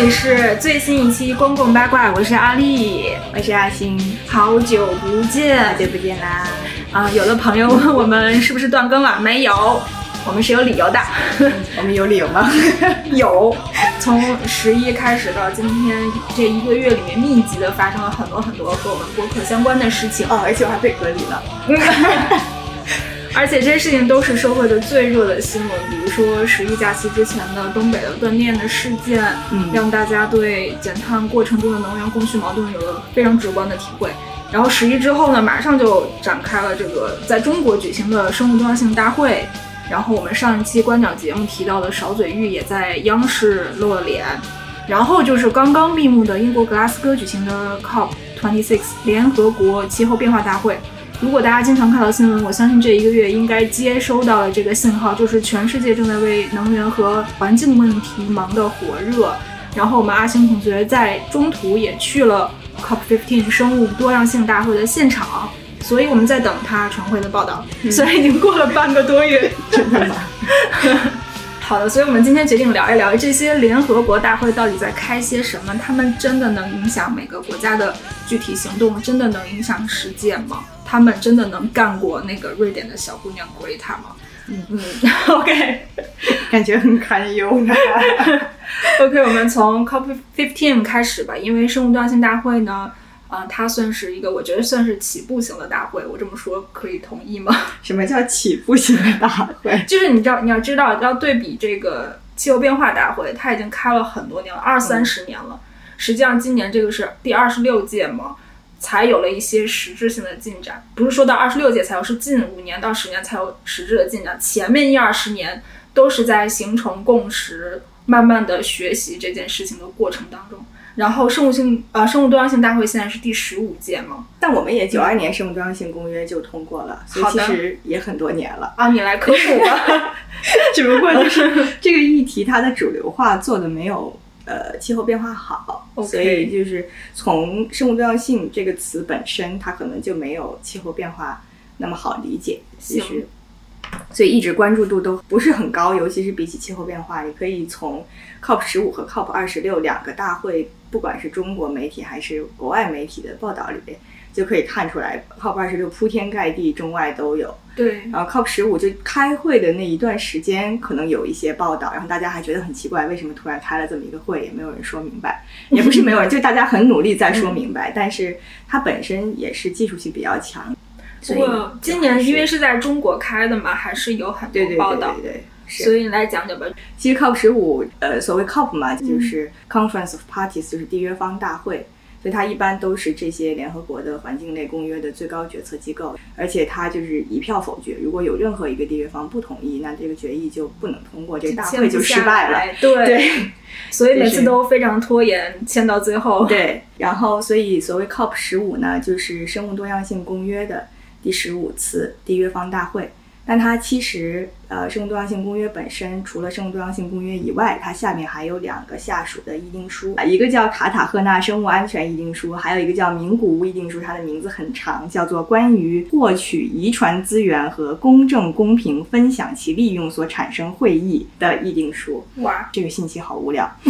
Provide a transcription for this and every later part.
里是最新一期公共八卦，我是阿丽，我是阿星，好久不见，好久不见啦！啊，有的朋友问我们是不是断更了？没有，我们是有理由的。我们有理由吗？有，从十一开始到今天这一个月里面，密集的发生了很多很多和我们播客相关的事情。哦，而且我还被隔离了。而且这些事情都是社会的最热的新闻，比如说十一假期之前的东北的断电的事件，嗯让大家对减碳过程中的能源供需矛盾有了非常直观的体会。然后十一之后呢，马上就展开了这个在中国举行的生物多样性大会。然后我们上一期观鸟节目提到的勺嘴玉也在央视露了脸。然后就是刚刚闭幕的英国格拉斯哥举行的 COP26 联合国气候变化大会。如果大家经常看到新闻，我相信这一个月应该接收到了这个信号，就是全世界正在为能源和环境问题忙得火热。然后我们阿星同学在中途也去了 COP15 生物多样性大会的现场，所以我们在等他传回的报道。虽然已经过了半个多月，真的吗？好的，所以我们今天决定聊一聊这些联合国大会到底在开些什么？他们真的能影响每个国家的具体行动？真的能影响实践吗？他们真的能干过那个瑞典的小姑娘 Greta 吗？嗯嗯，OK 感觉很堪忧呢。OK，我们从 COP15 开始吧，因为生物多样性大会呢，呃，它算是一个我觉得算是起步型的大会，我这么说可以同意吗？什么叫起步型的大会？就是你知道，你要知道，要对比这个气候变化大会，它已经开了很多年了，二三十年了。实际上，今年这个是第二十六届嘛，才有了一些实质性的进展。不是说到二十六届才有，是近五年到十年才有实质的进展。前面一二十年都是在形成共识，慢慢的学习这件事情的过程当中。然后生物性呃生物多样性大会现在是第十五届嘛，但我们也九二年生物多样性公约就通过了，所以其实也很多年了。啊，你来科普吧。只不过就是这个议题它的主流化做的没有呃气候变化好所以就是从生物多样性这个词本身，它可能就没有气候变化那么好理解。其实，所以一直关注度都不是很高，尤其是比起气候变化，也可以从 COP 十五和 COP 二十六两个大会，不管是中国媒体还是国外媒体的报道里边，就可以看出来，COP 二十六铺天盖地，中外都有。对，然后 COP 十五就开会的那一段时间，可能有一些报道，然后大家还觉得很奇怪，为什么突然开了这么一个会，也没有人说明白，也不是没有人，就大家很努力在说明白，但是它本身也是技术性比较强，所以不过今年因为是是在中国开的嘛，还是有很多报道对对。对。是所以你来讲讲吧。其实 COP 十五，呃，所谓 COP 嘛，嗯就是 Conference of Parties，就是缔约方大会，所以它一般都是这些联合国的环境类公约的最高决策机构，而且它就是一票否决，如果有任何一个缔约方不同意，那这个决议就不能通过，这个大会就失败了。对，对所以每次都非常拖延，签到最后。对，然后所以所谓 COP 十五呢，就是生物多样性公约的第十五次缔约方大会。但它其实，呃，生物多样性公约本身除了生物多样性公约以外，它下面还有两个下属的议定书，啊一个叫卡塔赫纳生物安全议定书，还有一个叫名古屋议定书，它的名字很长，叫做关于获取遗传资源和公正公平分享其利用所产生会议的议定书。哇，这个信息好无聊，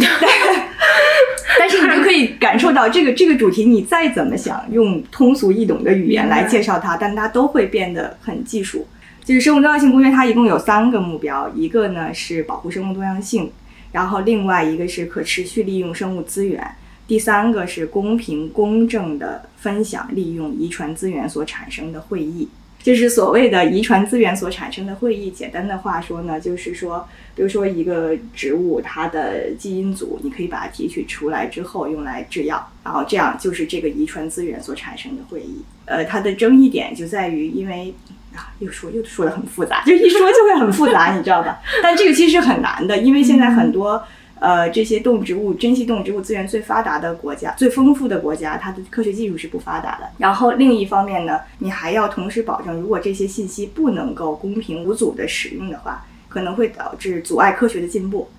但是你就可以感受到这个这个主题，你再怎么想用通俗易懂的语言来介绍它，但它都会变得很技术。就是生物多样性公约，它一共有三个目标，一个呢是保护生物多样性，然后另外一个是可持续利用生物资源，第三个是公平公正的分享利用遗传资源所产生的会议。就是所谓的遗传资源所产生的会议。简单的话说呢，就是说，比如说一个植物它的基因组，你可以把它提取出来之后用来制药，然后这样就是这个遗传资源所产生的会议。呃，它的争议点就在于，因为啊，又说又说的很复杂，就一说就会很复杂，你知道吧？但这个其实很难的，因为现在很多。呃，这些动植物、珍稀动植物资源最发达的国家、最丰富的国家，它的科学技术是不发达的。然后另一方面呢，你还要同时保证，如果这些信息不能够公平无阻的使用的话，可能会导致阻碍科学的进步。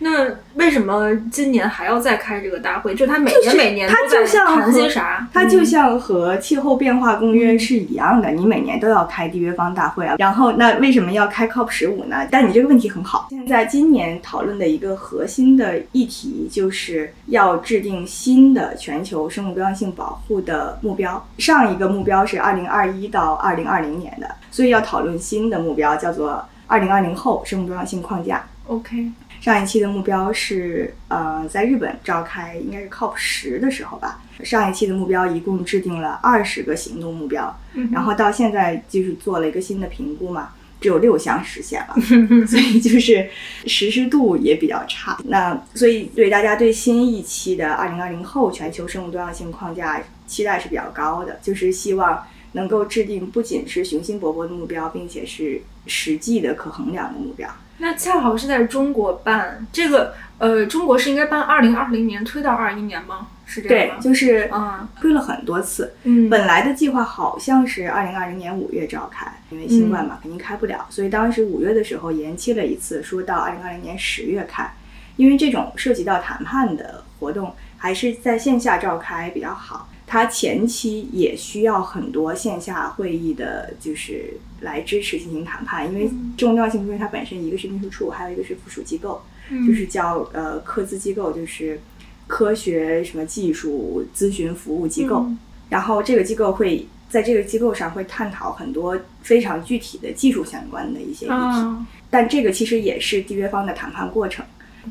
那为什么今年还要再开这个大会？就他每年每年它就像谈些和啥？它就嗯像和气候变化公约是一样的，你每年都要开缔约方大会啊。然后，那为什么要开 COP 十五呢？但你这个问题很好。现在今年讨论的一个核心的议题，就是要制定新的全球生物多样性保护的目标。上一个目标是二零二一到二零二零年的，所以要讨论新的目标，叫做二零二零后生物多样性框架。OK，上一期的目标是呃，在日本召开应该是 COP 十的时候吧。上一期的目标一共制定了二十个行动目标，嗯然后到现在就是做了一个新的评估嘛，只有六项实现了，所以就是实施度也比较差。那所以对大家对新一期的二零二零后全球生物多样性框架期待是比较高的，就是希望能够制定不仅是雄心勃勃的目标，并且是实际的可衡量的目标。那恰好是在中国办这个，呃，中国是应该办二零二零年推到二一年吗？是这样，吗？就是嗯推了很多次。嗯，本来的计划好像是二零二零年五月召开，因为新冠嘛，肯定开不了，所以当时五月的时候延期了一次，说到二零二零年十月开。因为这种涉及到谈判的活动，还是在线下召开比较好。它前期也需要很多线下会议的，就是来支持进行谈判，因为嗯。重要性因为它本身一个是秘书处，还有一个是附属机构，嗯。就是叫呃科资机构，就是科学什么技术咨询服务机构。嗯。然后这个机构会在这个机构上会探讨很多非常具体的技术相关的一些议题，啊，但这个其实也是缔约方的谈判过程。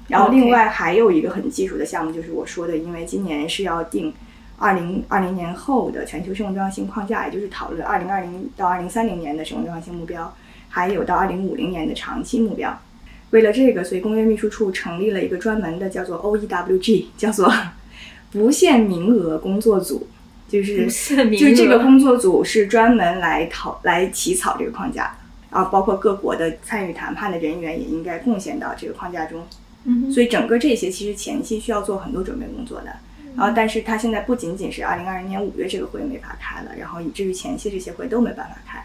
然后另外还有一个很技术的项目，就是我说的，因为今年是要定二零二零年后的全球生物多样性框架，也就是讨论二零二零到二零三零年的生物多样性目标，还有到二零五零年的长期目标。为了这个，所以公约秘书处成立了一个专门的叫做 OEWG，叫做 不限名额工作组，就是就是这个工作组是专门来讨来起草这个框架的，然后包括各国的参与谈判的人员也应该贡献到这个框架中。嗯所以整个这些其实前期需要做很多准备工作的。然后，但是它现在不仅仅是二零二零年五月这个会没法开了，然后以至于前期这些会都没办法开。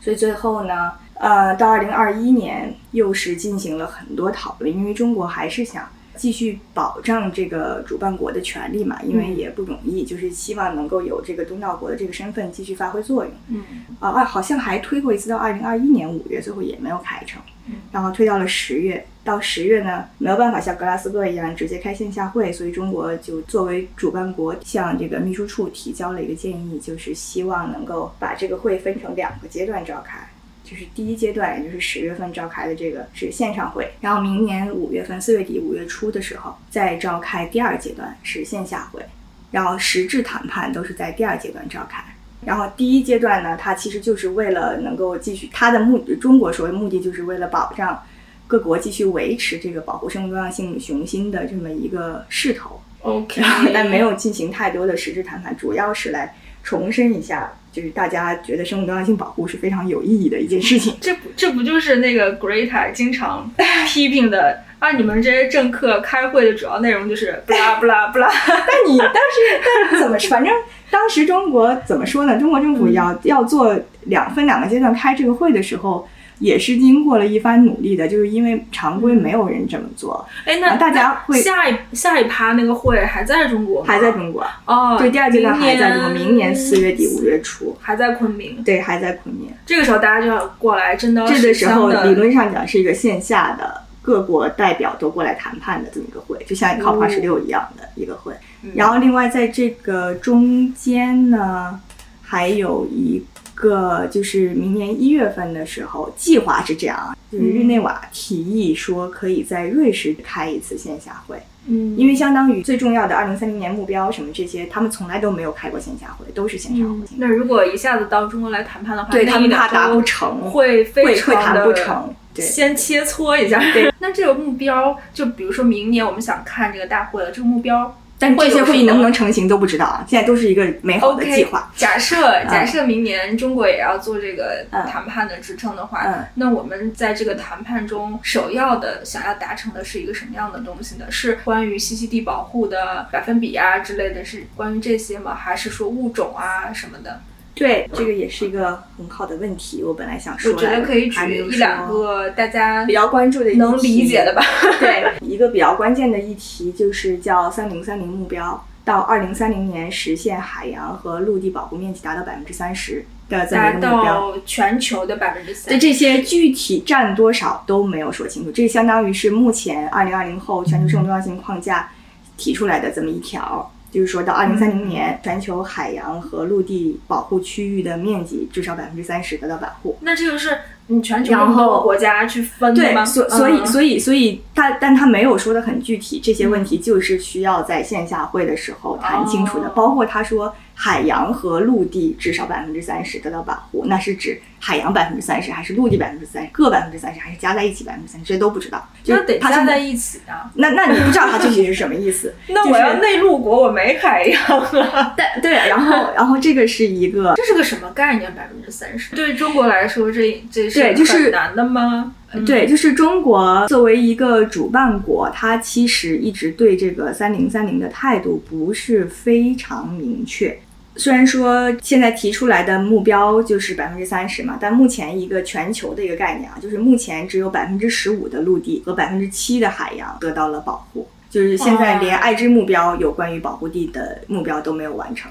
所以最后呢，呃，到二零二一年又是进行了很多讨论，因为中国还是想继续保障这个主办国的权利嘛，因为嗯也不容易，就是希望能够有这个东道国的这个身份继续发挥作用。嗯啊，啊，好像还推过一次到二零二一年五月，最后也没有开成嗯，然后推到了十月。到十月呢，没有办法像格拉斯哥一样直接开线下会，所以中国就作为主办国向这个秘书处提交了一个建议，就是希望能够把这个会分成两个阶段召开。就是第一阶段，也就是十月份召开的这个是线上会，然后明年五月份、四月底、五月初的时候再召开第二阶段是线下会，然后实质谈判都是在第二阶段召开。然后第一阶段呢，它其实就是为了能够继续它的目，中国所谓目的就是为了保障各国继续维持这个保护生物多样性雄心的这么一个势头，，OK，然后但没有进行太多的实质谈判，主要是来重申一下，就是大家觉得生物多样性保护是非常有意义的一件事情。这不这不就是那个 Greta 经常批评的啊？你们这些政客开会的主要内容就是不啦不啦不啦。但你当时但怎么，反正当时中国怎么说呢？中国政府要、要做两分两个阶段开这个会的时候，也是经过了一番努力的，就是因为常规没有人这么做，哎，那啊大家会下一下一趴那个会还在中国吗？还在中国。哦，对，第二阶段还在中国，明明年四月底五月初，还在昆明。对，还在昆明。这个时候大家就要过来真的这个时候理论上讲是一个线下的各国代表都过来谈判的这么一个会，就像 COP 二十六一样的一个会。然后另外在这个中间呢，还有一个就是明年一月份的时候，计划是这样啊，就是日内瓦提议说可以在瑞士开一次线下会，嗯，因为相当于最重要的二零三零年目标什么这些，他们从来都没有开过线下会，都是线上会。那如果一下子到中国来谈判的话，对他们怕达不成，会非会会常的谈不成。对，先切磋一下。对，那这个目标，就比如说明年我们想看这个大会了，这个目标但这些会议能不能成型都不知道啊，现在都是一个美好的计划。假设假设明年中国也要做这个嗯谈判的支撑的话，嗯那我们在这个谈判中首要的想要达成的是一个什么样的东西呢？是关于栖息地保护的百分比啊之类的，是关于这些吗？还是说物种啊什么的？对，这个也是一个很好的问题。我本来想说，我觉得可以举一两个大家比较关注的、能理解的吧。对，一个比较关键的议题就是叫“三零三零”目标，到二零三零年实现海洋和陆地保护面积达到百分之三十的这么一个目标。全球的百分之三。对这些具体占多少都没有说清楚，这相当于是目前二零二零后全球生物多样性框架提出来的这么一条。就是说到二零三零年，全球海洋和陆地保护区域的面积至少百分之三十得到保护。那这个是你全球然后国家去分的吗？对，所所以所以所以他，但他没有说的很具体。这些问题就是需要在线下会的时候谈清楚的。包括他说海洋和陆地至少百分之三十得到保护，那是指海洋百分之三十，还是陆地百分之三十？各百分之三十，还是加在一起百分之三十？这都不知道。那得加在一起啊。那那你不知道它具体是什么意思？那我要内陆国，我没海洋啊。对对，然后然后这个是一个，这是个什么概念？百分之三十对中国来说，这这是对就是很难的吗？对，就是中国作为一个主办国，它其实一直对这个三零三零的态度不是非常明确。虽然说现在提出来的目标就是百分之三十嘛，但目前一个全球的一个概念啊，就是目前只有百分之十五的陆地和百分之七的海洋得到了保护，就是现在连爱之目标有关于保护地的目标都没有完成，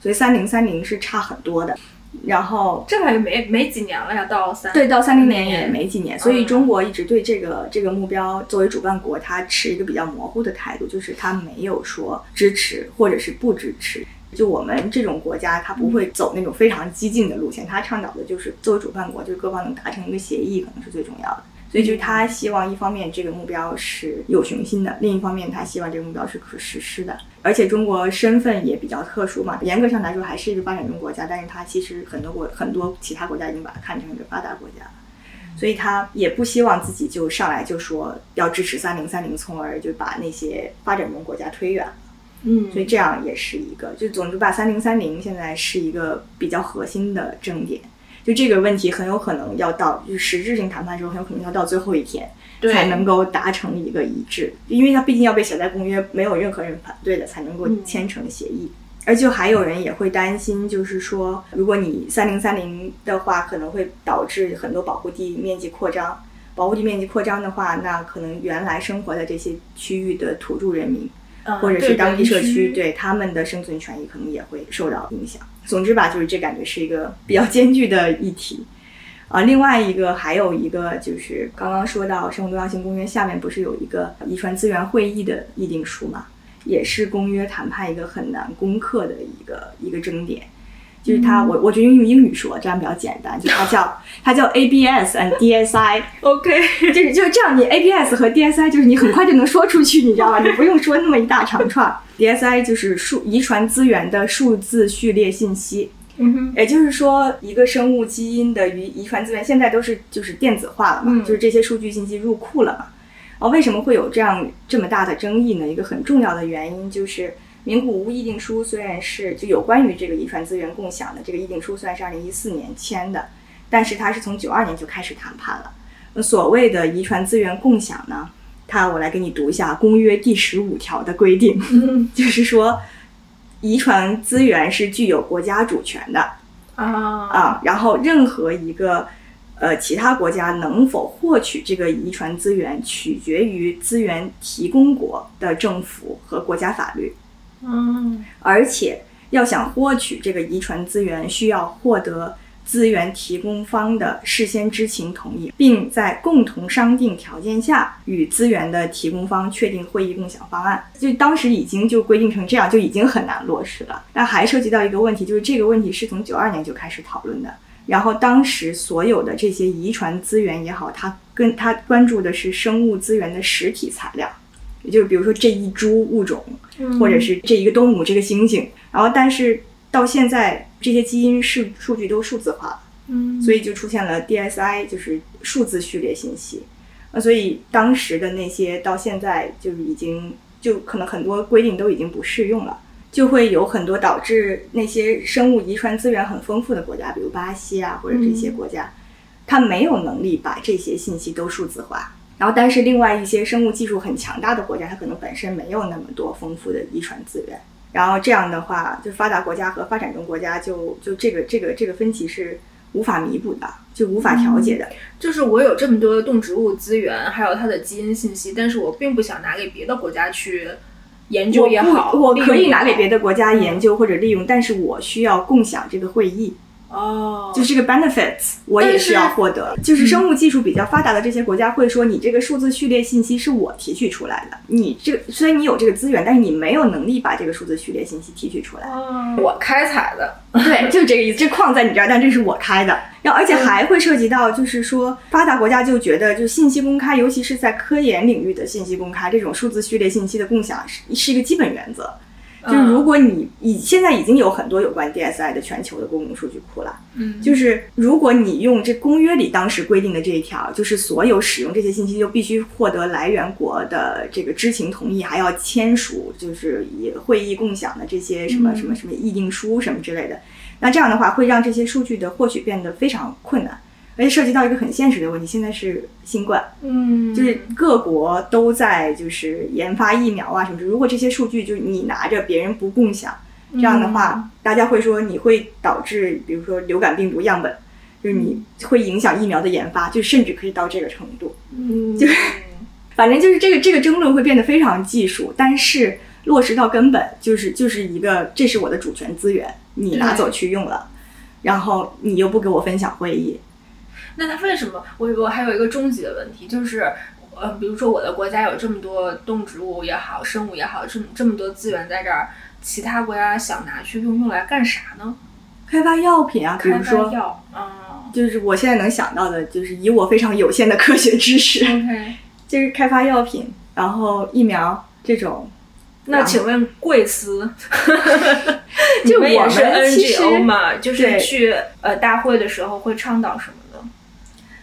所以三零三零是差很多的。然后这还没没几年了呀，到三对到三零年也没几年，所以中国一直对这个这个目标作为主办国，它持一个比较模糊的态度，就是它没有说支持或者是不支持。就我们这种国家，它不会走那种非常激进的路线，它倡导的就是作为主办国，就是各方能达成一个协议，可能是最重要的。所以就是他希望一方面这个目标是有雄心的，另一方面他希望这个目标是可实施的。而且中国身份也比较特殊嘛，严格上来说还是一个发展中国家，但是它其实很多国很多其他国家已经把它看成一个发达国家了，所以他也不希望自己就上来就说要支持三零三零，从而就把那些发展中国家推远了。嗯，所以这样也是一个，就总之吧三零三零现在是一个比较核心的争点。就这个问题很有可能要到就实质性谈判的时候，很有可能要到最后一天才能够达成一个一致，因为它毕竟要被写在公约，没有任何人反对的才能够签成协议。而且还有人也会担心，就是说，如果你三零三零的话，可能会导致很多保护地面积扩张。保护地面积扩张的话，那可能原来生活在这些区域的土著人民。或者是当地社区，对他们的生存权益可能也会受到影响。总之吧，就是这感觉是一个比较艰巨的议题。啊，另外一个还有一个就是刚刚说到《生物多样性公约》下面不是有一个遗传资源会议的议定书嘛，也是公约谈判一个很难攻克的一个一个争点。就是它，我我觉得用英语说这样比较简单，就它叫 它叫 ABS and DSI，OK，就是就是这样，你 ABS 和 DSI 就是你很快就能说出去，你知道吧？你不用说那么一大长串。DSI 就是数遗传资源的数字序列信息，嗯，也就是说一个生物基因的遗遗传资源现在都是就是电子化了嘛，就是这些数据信息入库了嘛。哦，为什么会有这样这么大的争议呢？一个很重要的原因就是。名古屋议定书虽然是就有关于这个遗传资源共享的这个议定书，虽然是二零一四年签的，但是它是从九二年就开始谈判了。那所谓的遗传资源共享呢，它我来给你读一下公约第十五条的规定，就是说，遗传资源是具有国家主权的啊啊，然后任何一个呃其他国家能否获取这个遗传资源，取决于资源提供国的政府和国家法律。嗯，而且要想获取这个遗传资源，需要获得资源提供方的事先知情同意，并在共同商定条件下与资源的提供方确定会议共享方案。就当时已经就规定成这样，就已经很难落实了。但还涉及到一个问题，就是这个问题是从九二年就开始讨论的。然后当时所有的这些遗传资源也好，它跟它关注的是生物资源的实体材料。也就是比如说这一株物种，或者是这一个动物这个猩猩，然后但是到现在这些基因是数据都数字化了，嗯，所以就出现了 DSI，就是数字序列信息。那，所以当时的那些到现在就已经就可能很多规定都已经不适用了，就会有很多导致那些生物遗传资源很丰富的国家，比如巴西啊或者这些国家，它没有能力把这些信息都数字化。然后，但是另外一些生物技术很强大的国家，它可能本身没有那么多丰富的遗传资源，然后这样的话，就发达国家和发展中国家就就这个这个这个分歧是无法弥补的，就无法调节的。就是我有这么多的动植物资源，还有它的基因信息，但是我并不想拿给别的国家去研究也好，我可以拿给别的的国家研究或者利用，但是我需要共享这个会议。哦，就是这个 benefits，我也是要获得。就是生物技术比较发达的这些国家会说，你这个数字序列信息是我提取出来的。你这个虽然你有这个资源，但是你没有能力把这个数字序列信息提取出来。我开采的，对，就是这个意思。这矿在你这儿，但这是我开的。然后而且还会涉及到，就是说发达国家就觉得，就信息公开，尤其是在科研领域的信息公开，这种数字序列信息的共享是是一个基本原则。就是如果你已现在已经有很多有关 DSI 的全球的公共数据库了，嗯，就是如果你用这公约里当时规定的这一条，就是所有使用这些信息就必须获得来源国的这个知情同意，还要签署就是以会议共享的这些什么什么什么议定书什么之类的，那这样的话会让这些数据的获取变得非常困难。而且涉及到一个很现实的问题，现在是新冠，嗯，就是各国都在就是研发疫苗啊什么的。如果这些数据就是你拿着，别人不共享，这样的话，大家会说你会导致，比如说流感病毒样本，就是你会影响疫苗的研发，就甚至可以到这个程度。嗯，就是反正就是这个这个争论会变得非常技术，但是落实到根本就是就是一个这是我的主权资源，你拿走去用了，然后你又不给我分享会议。那他为什么？我我还有一个终极的问题，就是，呃，比如说我的国家有这么多动植物也好，生物也好，这么这么多资源在这儿，其他国家想拿去用，用来干啥呢？开发药品啊，比如开发说，药，啊就是我现在能想到的，就是以我非常有限的科学知识，，OK。就是开发药品，然后疫苗这种。那请问贵司，你就我们也是 NGO 嘛？就是去呃大会的时候会倡导什么的？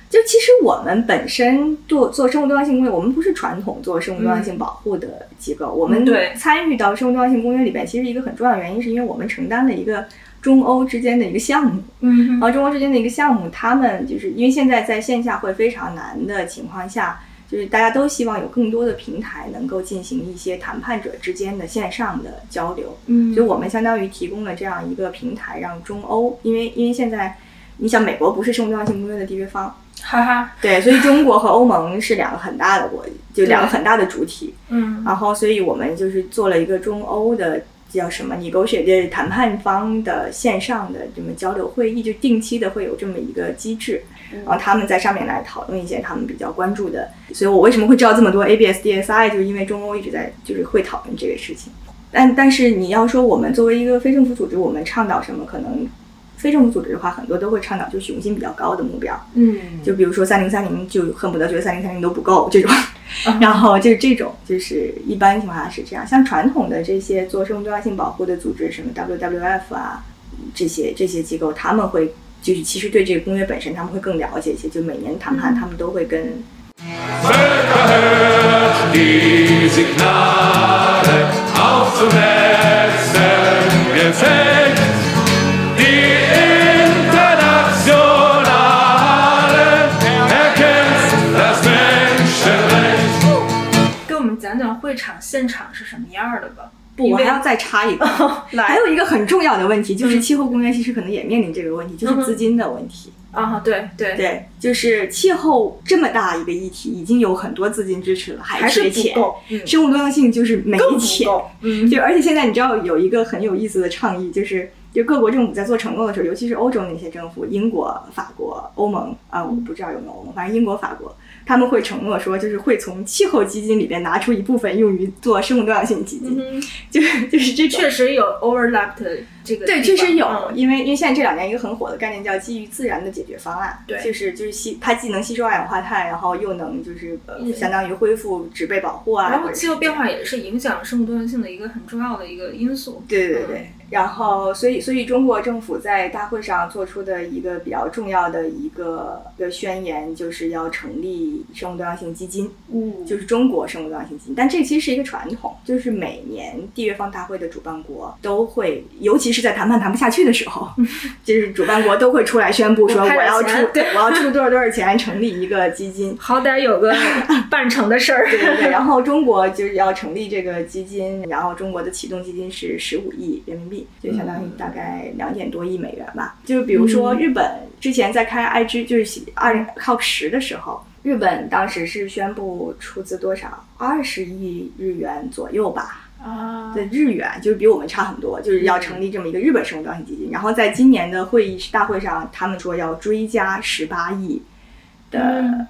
就其实我们本身做做生物多样性公约，我们不是传统做生物多样性保护的机构，我们参与到生物多样性公约里边，其实一个很重要的原因是因为我们承担了一个中欧之间的一个项目。嗯然后中欧之间的一个项目，他们就是因为现在在线下会非常难的情况下，就是大家都希望有更多的平台能够进行一些谈判者之间的线上的交流。嗯所以我们相当于提供了这样一个平台，让中欧，因为因为现在你想美国不是生物多样性公约的缔约方，哈哈，对，所以中国和欧盟是两个很大的国，就两个很大的主体。嗯然后，所以我们就是做了一个中欧的叫什么 negotiate 谈判方的线上的这么交流会议，就定期的会有这么一个机制，然后他们在上面来讨论一些他们比较关注的。所以我为什么会知道这么多 ABS、DSI，就是因为中欧一直在就是会讨论这个事情。但但是你要说我们作为一个非政府组织，我们倡导什么？可能非政府组织的话，很多都会倡导就雄心比较高的目标。嗯，就比如说三零三零，就恨不得觉得三零三零都不够这种，然后就是这种，就是一般情况下是这样。像传统的这些做生物多样性保护的组织，什么 WWF 啊，这些这些机构，他们会就是其实对这个公约本身他们会更了解一些，就每年谈判他们都会跟现场是什么样的吧？不，我还要再插一个，还有一个很重要的问题，就是气候公约其实可能也面临这个问题，就是资金的问题。啊，对对，对，就是气候这么大一个议题，已经有很多资金支持了，还缺钱。生物多样性就是没钱，嗯，就而且现在你知道有一个很有意思的倡议，就是就各国政府在做承诺的时候，尤其是欧洲那些政府，英国、法国、欧盟啊，我不知道有没有欧盟，反正英国、法国，他们会承诺说，就是会从气候基金里边拿出一部分用于做生物多样性基金，嗯，就就是这种。确实有 overlap 的这个对，确实有，嗯因为因为现在这两年一个很火的概念叫基于自然的解决方案，对就是就是吸它既能吸收二氧化碳，然后又能就是呃、嗯相当于恢复植被保护啊，然后气候变化也是影响生物多样性的一个很重要的一个因素。对对对，然后所以所以中国政府在大会上做出的一个比较重要的一个一个宣言，就是要成立生物多样性基金，嗯就是中国生物多样性基金。但这其实是一个传统，就是每年缔约方大会的主办国都会，尤其是是在谈判谈不下去的时候，就是主办国都会出来宣布说我要出钱 对我要出多少多少钱成立一个基金。好歹有个 办成的事儿。对对对，然后中国就是要成立这个基金，然后中国的启动基金是十五亿人民币，就相当于大概两点多亿美元吧。就是比如说日本之前在开 IG 就是二 COP 十的时候，日本当时是宣布出资多少？二十亿日元左右吧。啊对日元，就是比我们差很多，就是要成立这么一个日本生物多样性基金。然后在今年的会议大会上，他们说要追加十八亿的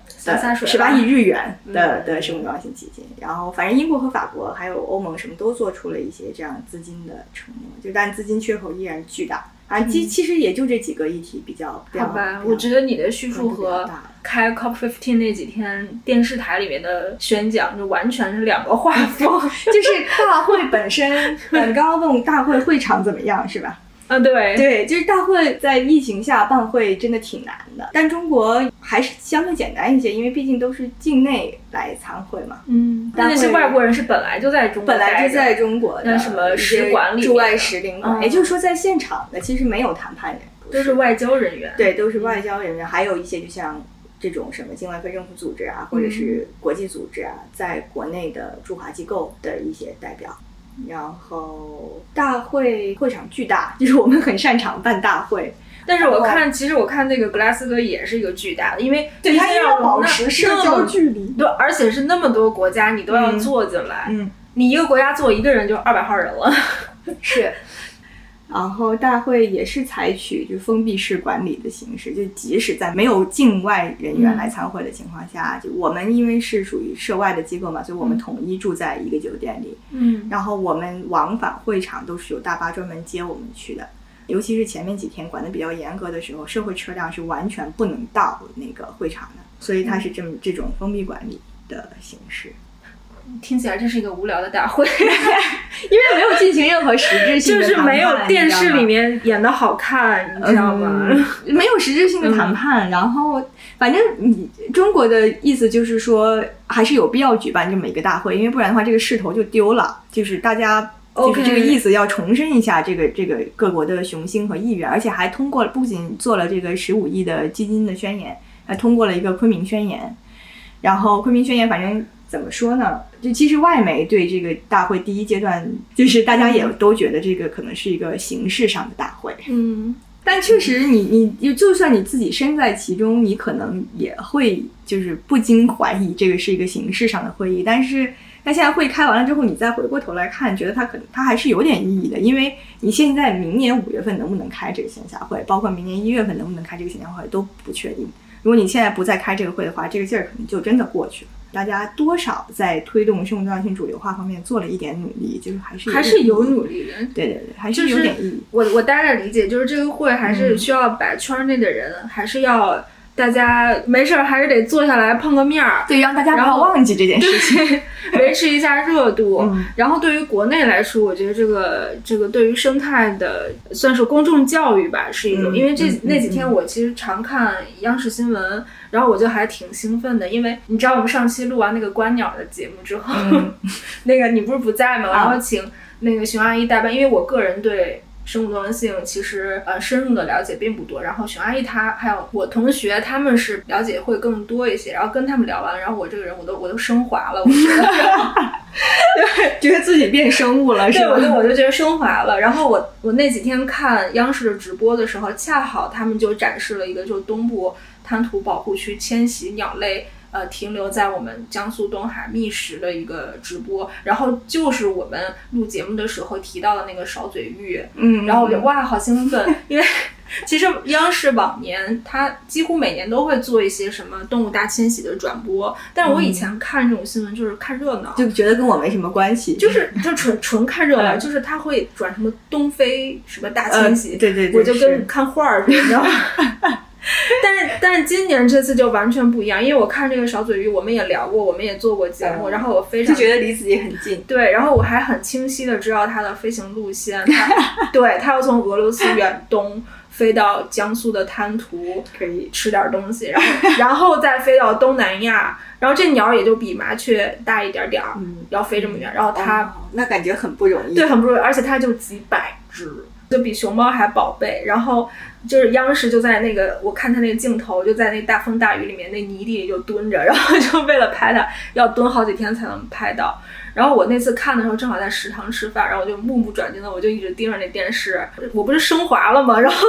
十八了亿日元的嗯的生物多样性基金。然后反正英国和法国还有欧盟什么都做出了一些这样资金的承诺，就但资金缺口依然巨大。啊，其其实也就这几个议题比较，比较好吧，我觉得你的叙述和开 COP15 那几天电视台里面的宣讲就完全是两个画风。就是大会本身，呃，你刚刚问我大会会场怎么样是吧？啊，对，对，就是大会在疫情下办会真的挺难的，但中国还是相对简单一些，因为毕竟都是境内来参会嘛，嗯，那大会那些外国人是本来就在中国本来就在中国的那什么使馆里驻外使领馆，嗯也就是说在现场的其实没有谈判人，不都是外交人员。对，都是外交人员，还有一些就像这种什么境外非政府组织啊，或者是国际组织啊，在国内的驻华机构的一些代表。然后大会会场巨大，就是我们很擅长办大会，但是我看，其实我看那个格拉斯哥也是一个巨大的，因为对它要保持社交距离。对，而且是那么多国家，你都要坐进来。嗯，你一个国家坐一个人就二百号人了。是。然后大会也是采取就封闭式管理的形式，就即使在没有境外人员来参会的情况下，就我们因为是属于涉外的机构嘛，所以我们统一住在一个酒店里，嗯然后我们往返会场都是有大巴专门接我们去的。尤其是前面几天管得比较严格的时候，社会车辆是完全不能到那个会场的，所以它是这么这种封闭管理的形式。听起来这是一个无聊的大会，因为没有进行任何实质性就的谈判，是没有电视里面演的好看，你知道吗？嗯没有实质性的谈判。然后，反正你中国的意思就是说，还是有必要举办这么一个大会，因为不然的话，这个势头就丢了。就是大家。就是这个意思，要重申一下这个这个各国的雄心和意愿，而且还通过了，不仅做了这个十五亿的基金的宣言，还通过了一个昆明宣言。然后昆明宣言，反正怎么说呢？就其实外媒对这个大会第一阶段，就是大家也都觉得这个可能是一个形式上的大会。嗯，但确实你，你就算你自己身在其中，你可能也会就是不禁怀疑这个是一个形式上的会议。但是，但现在会开完了之后，你再回过头来看，觉得它可能它还是有点意义的，因为你现在明年五月份能不能开这个线下会，包括明年一月份能不能开这个线下会都不确定。如果你现在不再开这个会的话，这个劲儿可能就真的过去了。大家多少在推动生物多样性主流化方面做了一点努力，就是还是还是有努力的。对对对，还是有点意义。我我大概理解，就是这个会还是需要把圈内的人，还是要大家没事儿还是得坐下来碰个面儿，对，让大家不要忘记这件事情。维持一下热度。嗯然后对于国内来说，我觉得这个这个对于生态的算是公众教育吧，是一种。嗯因为这、嗯那几天嗯我其实常看央视新闻，然后我就还挺兴奋的，因为你知道我们上期录完那个观鸟的节目之后，嗯 那个你不是不在吗？啊然后请那个熊阿姨代班，因为我个人对。生物多样性其实呃深入的了解并不多，然后熊阿姨她还有我同学他们是了解会更多一些，然后跟他们聊完，然后我这个人我都我都升华了，我觉得 觉得自己变生物了，是对，我就？我就觉得升华了。然后我我那几天看央视的直播的时候，恰好他们就展示了一个，就东部滩涂保护区迁徙鸟类。呃，停留在我们江苏东海觅食的一个直播，然后就是我们录节目的时候提到的那个勺嘴玉，嗯，然后我就哇，好兴奋，因为其实央视往年它几乎每年都会做一些什么动物大迁徙的转播，但是我以前看这种新闻就是看热闹，就觉得跟我没什么关系，就是就纯 纯看热闹，嗯。就是它会转什么东非什么大呃迁徙，对对对，我就跟是。看画儿似的，你知道吗？但是但是今年这次就完全不一样，因为我看这个小嘴鱼，我们也聊过，我们也做过节目，嗯然后我非就常觉得离自己很近。对，然后我还很清晰的知道它的飞行路线，它 对它要从俄罗斯远东飞到江苏的滩涂，可以，吃点东西，然后然后再飞到东南亚，然后这鸟也就比麻雀大一点点儿，嗯，要飞这么远，然后它、哦那感觉很不容易。对，很不容易，而且它就几百只，就比熊猫还宝贝。然后就是央视就在那个，我看他那个镜头就在那大风大雨里面那泥地里就蹲着，然后就为了拍他要蹲好几天才能拍到。然后我那次看的时候正好在食堂吃饭，然后我就目不转睛的我就一直盯着那电视，我不是升华了吗？然后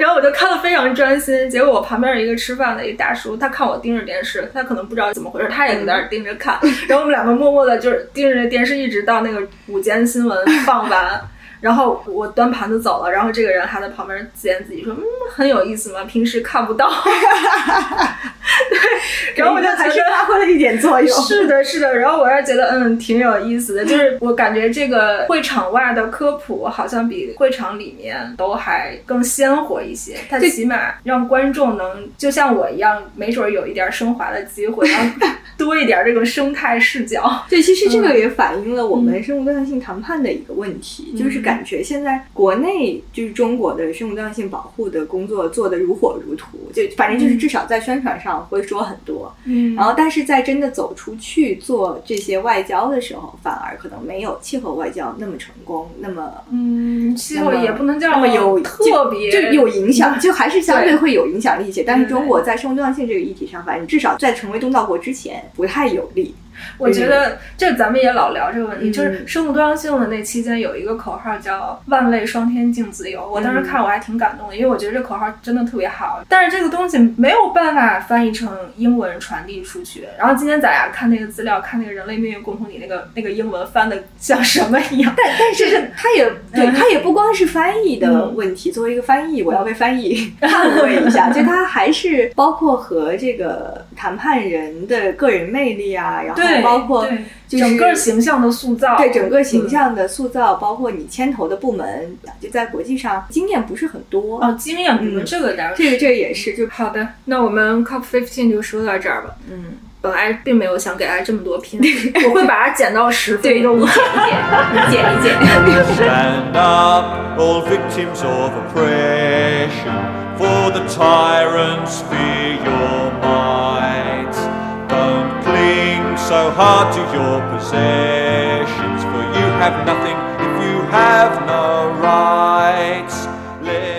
然后我就看的非常专心，结果我旁边有一个吃饭的一大叔，他看我盯着电视，他可能不知道怎么回事，他也在那儿盯着看，然后我们两个默默的就是盯着电视，一直到那个午间新闻放完。然后我端盘子走了，然后这个人还在旁边自言自语说：“嗯，很有意思嘛，平时看不到。”对，然后我就还是发挥了一点作用。是的，是的。然后我是觉得，嗯，挺有意思的。就是我感觉这个会场外的科普好像比会场里面都还更鲜活一些。它起码让观众能就像我一样，没准儿有一点升华的机会，然后 多一点这种生态视角。对，其实这个也反映了我们生物多样性谈判的一个问题，就是感觉现在国内就是中国的生物多样性保护的工作做得如火如荼，就反正就是至少在宣传上会说很多，嗯然后但是在真的走出去做这些外交的时候，反而可能没有气候外交那么成功，那么嗯，气候也不能叫那么有特别就有影响，就还是相对对会有影响力一些。但是中国在生物多样性这个议题上，反正至少在成为东道国之前不太有利。我觉得这咱们也老聊这个问题，嗯就是生物多样性的那期间有一个口号叫“万类霜天竞自由”，我当时看我还挺感动的，因为我觉得这口号真的特别好。但是这个东西没有办法翻译成英文传递出去。然后今天咱俩看那个资料，看那个人类命运共同体那个那个英文翻的 像什么一样？但但是它也 对嗯它也不光是翻译的嗯问题，作为一个翻译，我要为翻译 捍卫一下，就它还是包括和这个谈判人的个人魅力啊，然后对，包括就是整个形象的塑造，对整个形嗯象的塑造，包括你牵头的部门，就在国际上经验不是很多。哦，经验部分、嗯这个倒是这个这个也是，就好的。那我们 COP 15就说到这儿吧。嗯，本来并没有想给大家这么多篇，我会把它剪到十分对，钟。理解理解理解理解。Stand up, all victims of oppression, for the tyrants fear your might. Don't cling so hard to your possessions, for you have nothing if you have no rights.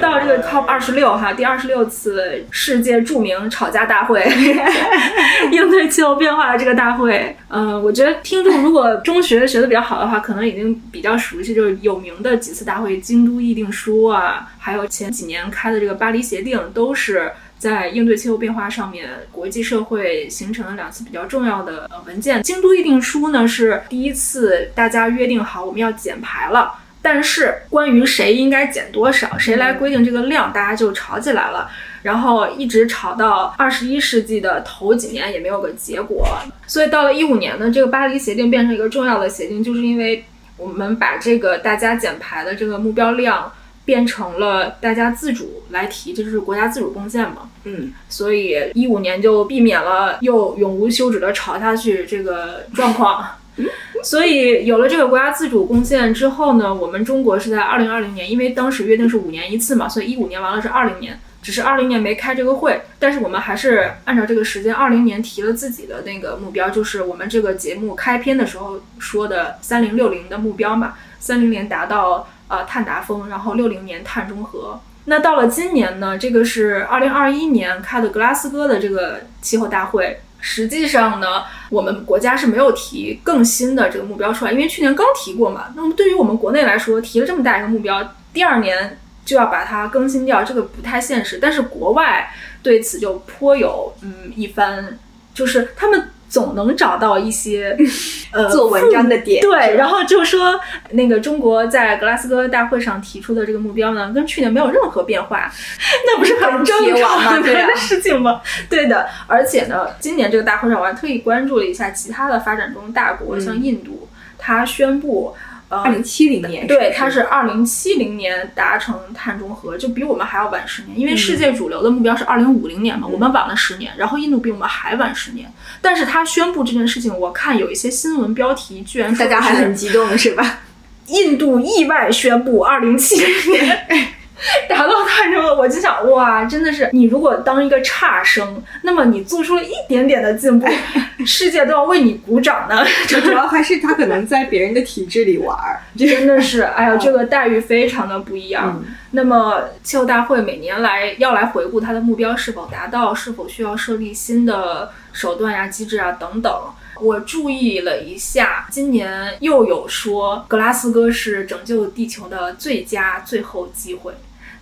到这个 top 二十六哈，第二十六次世界著名吵架大会 应对气候变化的这个大会。嗯、我觉得听众如果中学学的比较好的话，可能已经比较熟悉，就是有名的几次大会，京都议定书啊，还有前几年开的这个巴黎协定，都是。在应对气候变化上面，国际社会形成了两次比较重要的文件。京都议定书呢是第一次大家约定好我们要减排了，但是关于谁应该减多少，谁来规定这个量，大家就吵起来了。然后一直吵到二十一世纪的头几年也没有个结果，所以到了一五年呢，这个巴黎协定变成一个重要的协定，就是因为我们把这个大家减排的这个目标量变成了大家自主来提，这就是国家自主贡献嘛。嗯，所以一五年就避免了又永无休止的吵下去这个状况。所以有了这个国家自主贡献之后呢，我们中国是在二零二零年，因为当时约定是五年一次嘛，所以一五年完了是二零年，只是二零年没开这个会，但是我们还是按照这个时间，二零年提了自己的那个目标，就是我们这个节目开篇的时候说的三零六零的目标嘛，三零年达到呃碳达峰，然后六零年碳中和。那到了今年呢，这个是二零二一年开的格拉斯哥的这个气候大会。实际上呢，我们国家是没有提更新的这个目标出来，因为去年刚提过嘛。那么对于我们国内来说，提了这么大一个目标，第二年就要把它更新掉，这个不太现实。但是国外对此就颇有嗯一番，就是他们总能找到一些 呃做文章的点对，然后就说那个中国在格拉斯哥大会上提出的这个目标呢，跟去年没有任何变化，那不是很正铁网吗常对啊的事情吗？对的，而且呢，今年这个大会上我还特意关注了一下其他的发展中大国，像印度，它宣布。呃，二零七零年，对，它是二零七零年达成碳中和，就比我们还要晚十年。因为世界主流的目标是二零五零年嘛，我们晚了十年，然后印度比我们还晚十年。但是他宣布这件事情，我看有一些新闻标题居然大家还很激动是吧？印度意外宣布二零七零年 达到他之后，我就想哇，真的是你如果当一个差生，那么你做出了一点点的进步，世界都要为你鼓掌呢。就主要还是他可能在别人的体制里玩儿，真的是，哎呀，这个待遇非常的不一样。那么气候大会每年来要来回顾它的目标是否达到，是否需要设立新的手段呀、机制啊等等。我注意了一下，今年又有说格拉斯哥是拯救地球的最佳最后机会。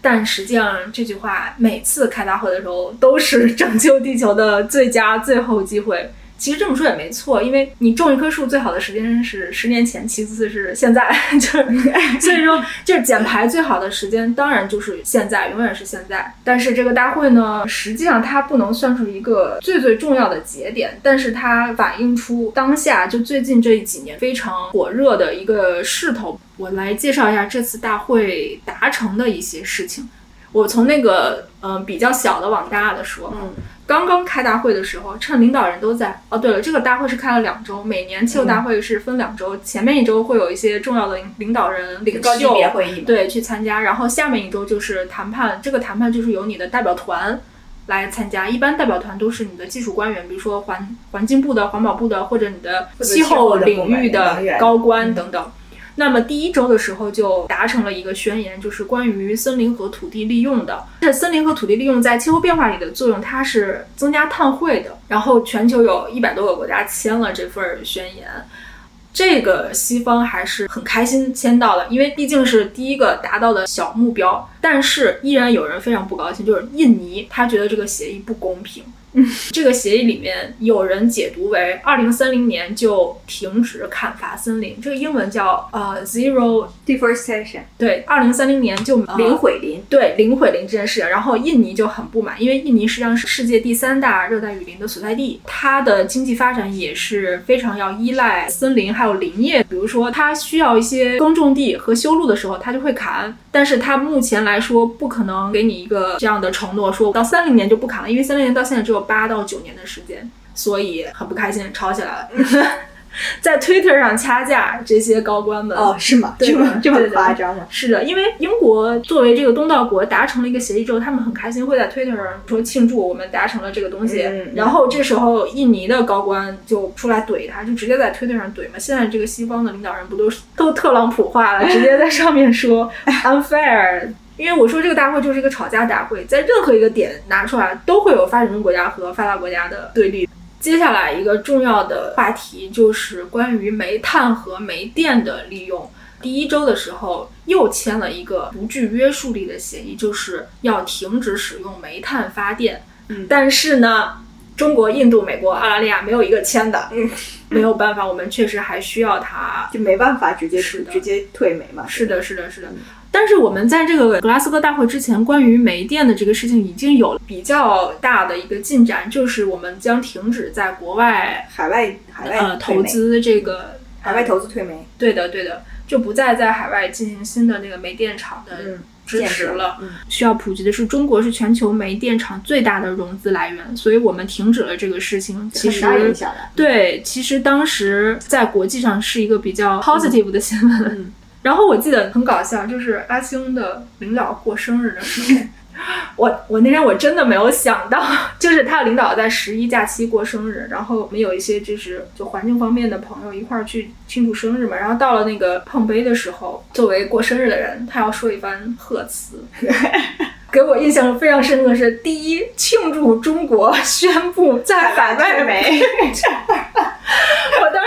但实际上，这句话每次开大会的时候都是拯救地球的最佳最后机会。其实这么说也没错，因为你种一棵树最好的时间是十年前，其次是现在，就是 所以说就是减排最好的时间当然就是现在，永远是现在。但是这个大会呢，实际上它不能算是一个最最重要的节点，但是它反映出当下就最近这几年非常火热的一个势头。我来介绍一下这次大会达成的一些事情。我从那个嗯比较小的往大的说，嗯，刚刚开大会的时候，趁领导人都在。哦，对了，这个大会是开了两周，每年气候大会是分两周，前面一周会有一些重要的领领导人、领袖别会议，对去参加，然后下面一周就是谈判，这个谈判就是由你的代表团来参加，一般代表团都是你的技术官员，比如说环环境部的、环保部的，或者你的气候领域的高官等等。那么第一周的时候就达成了一个宣言，就是关于森林和土地利用的。这森林和土地利用在气候变化里的作用，它是增加碳汇的。然后全球有一百多个国家签了这份宣言，这个西方还是很开心签到了，因为毕竟是第一个达到的小目标。但是依然有人非常不高兴，就是印尼，他觉得这个协议不公平。这个协议里面有人解读为二零三零年就停止砍伐森林，这个英文叫呃 zero，，deforestation，对，二零三零年就呃零毁林，对零毁林这件事情，然后印尼就很不满，因为印尼实际上是世界第三大热带雨林的所在地，它的经济发展也是非常要依赖森林还有林业，比如说它需要一些耕种地和修路的时候，它就会砍，但是它目前来说不可能给你一个这样的承诺，说到三零年就不砍了，因为三零年到现在只有八到九年的时间，所以很不开心，吵起来了。在 Twitter 上掐架，这些高官们哦，是吗？对这么这么夸张吗？是的，因为英国作为这个东道国达成了一个协议之后，他们很开心，会在 Twitter 上说庆祝我们达成了这个东西。然后这时候印尼的高官就出来怼他，就直接在 Twitter 上怼嘛。现在这个西方的领导人不都是都特朗普化了，直接在上面说 unfair。因为我说这个大会就是一个吵架大会，在任何一个点拿出来，都会有发展中国家和发达国家的对立。接下来一个重要的话题就是关于煤炭和煤电的利用。第一周的时候又签了一个不具约束力的协议，就是要停止使用煤炭发电。嗯但是呢，中国、印度、美国、澳大利亚没有一个签的。嗯，没有办法，我们确实还需要它。就没办法直接是直接退煤嘛。是的，是的，是的。但是我们在这个格拉斯哥大会之前，关于煤电的这个事情已经有比较大的一个进展，就是我们将停止在国外海外海外呃，投资这个海外投资退煤，对的，对的，就不再在海外进行新的那个煤电厂的嗯，支持了。嗯需要普及的是，中国是全球煤电厂最大的融资来源，所以我们停止了这个事情。其很大影实，响的。对，其实当时在国际上是一个比较 positive 的新闻。嗯然后我记得很搞笑，就是阿星的领导过生日的时候，我我那天我真的没有想到，就是他的领导在十一假期过生日，然后我们有一些就是就环境方面的朋友一块儿去庆祝生日嘛，然后到了那个碰杯的时候，作为过生日的人，他要说一番贺词。给我印象非常深刻的是，第一，庆祝中国宣布在海外退煤，我当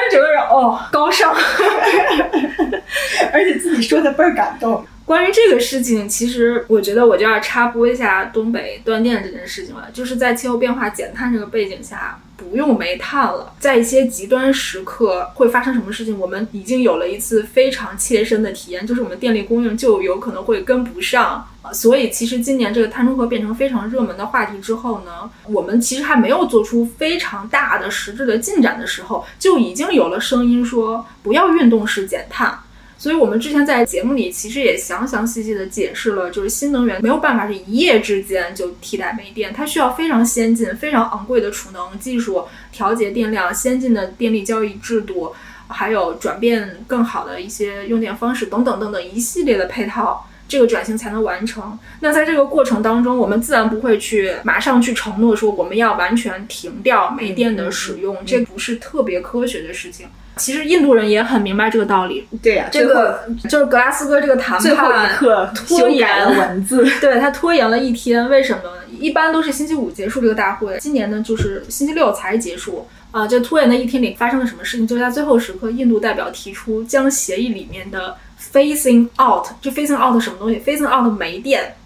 哦，高尚。而且自己说的倍儿感动。关于这个事情，其实我觉得我就要插播一下东北断电这件事情了。就是在气候变化减碳这个背景下，不用煤炭了，在一些极端时刻会发生什么事情，我们已经有了一次非常切身的体验，就是我们电力供应就有可能会跟不上。所以，其实今年这个碳中和变成非常热门的话题之后呢，我们其实还没有做出非常大的实质的进展的时候，就已经有了声音说不要运动式减碳。所以我们之前在节目里其实也详详细细的解释了，就是新能源没有办法是一夜之间就替代煤电，它需要非常先进、非常昂贵的储能技术、调节电量、先进的电力交易制度，还有转变更好的一些用电方式等等等等一系列的配套，这个转型才能完成。那在这个过程当中，我们自然不会去马上去承诺说我们要完全停掉煤电的使用，这不是特别科学的事情。其实印度人也很明白这个道理。对呀、这个就是格拉斯哥这个谈最后一判刻拖延文字，对他拖延了一天，为什么？一般都是星期五结束这个大会，今年呢就是星期六才结束。啊、这拖延的一天里发生了什么事情？就是在最后时刻，印度代表提出将协议里面的 phasing out，就 facing out 什么东西？facing out 煤电，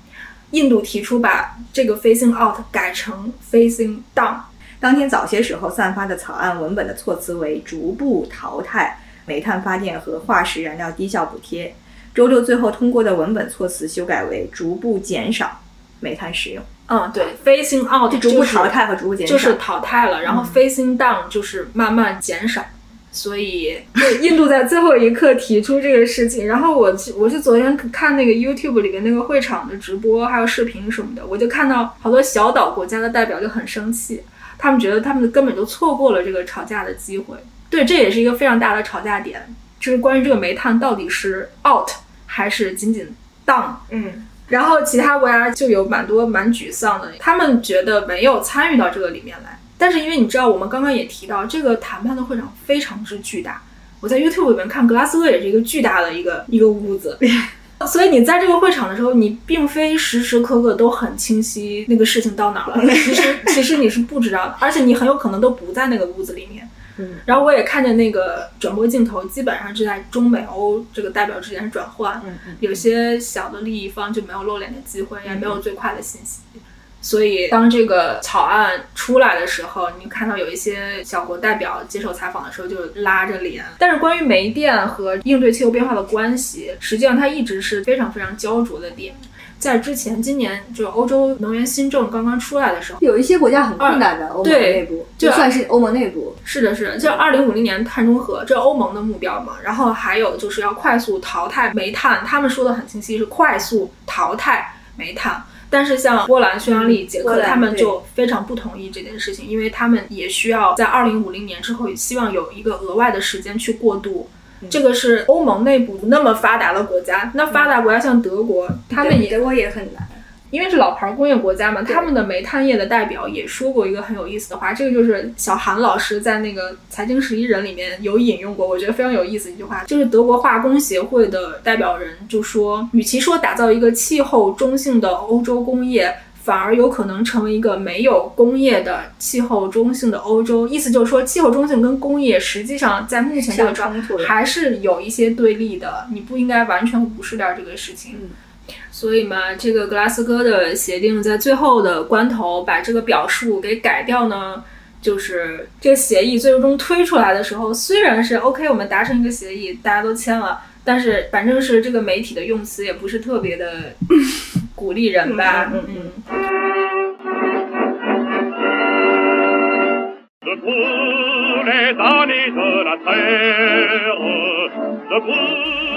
印度提出把这个 facing out 改成 facing down。当天早些时候散发的草案文本的措辞为逐步淘汰煤炭发电和化石燃料低效补贴。周六最后通过的文本措辞修改为逐步减少煤炭使用，嗯，对，facing out 就逐步淘汰和逐步减少。就是淘汰了，然后 facing down 就是慢慢减少。所以，对印度在最后一刻提出这个事情，然后我我是昨天看那个 YouTube 里面那个会场的直播，还有视频什么的，我就看到好多小岛国家的代表就很生气，他们觉得他们根本就错过了这个吵架的机会。对，这也是一个非常大的吵架点，就是关于这个煤炭到底是 out 还是仅仅 down。嗯，然后其他国家就有蛮多蛮沮丧的，他们觉得没有参与到这个里面来。但是因为你知道，我们刚刚也提到，这个谈判的会场非常之巨大。我在 YouTube 里面看，格拉斯哥也是一个巨大的一个一个屋子，所以你在这个会场的时候，你并非时时刻刻都很清晰那个事情到哪儿了。其实其实你是不知道的，而且你很有可能都不在那个屋子里面。嗯，然后我也看见那个转播镜头，基本上是在中美欧这个代表之间转换，嗯嗯有些小的利益方就没有露脸的机会，也没有最快的信息。所以，当这个草案出来的时候，你看到有一些小国代表接受采访的时候就拉着脸。但是，关于煤电和应对气候变化的关系，实际上它一直是非常非常焦灼的点。在之前，今年就欧洲能源新政刚刚出来的时候，有一些国家很困难的，欧盟对内部就就算是欧盟内部，是的，是的，就二零五零年碳中和，这是欧盟的目标嘛。然后还有就是要快速淘汰煤炭，他们说的很清晰，是快速淘汰煤炭。但是像波兰、匈牙利、捷克，他们就非常不同意这件事情，因为他们也需要在二零五零年之后，希望有一个额外的时间去过渡。这个是欧盟内部那么发达的国家，那发达国家像德国，他们也德国也很难。因为是老牌工业国家嘛，他们的煤炭业的代表也说过一个很有意思的话，这个就是小韩老师在那个《财经十一人》里面有引用过，我觉得非常有意思一句话，就是德国化工协会的代表人就说，与其说打造一个气候中性的欧洲工业。反而有可能成为一个没有工业的气候中性的欧洲，意思就是说，气候中性跟工业实际上在目前这个冲突还是有一些对立的，你不应该完全无视掉这个事情。嗯所以嘛，这个格拉斯哥的协定在最后的关头把这个表述给改掉呢，就是这个协议最终推出来的时候，虽然是 OK，我们达成一个协议，大家都签了，但是反正是这个媒体的用词也不是特别的 鼓励人吧，嗯嗯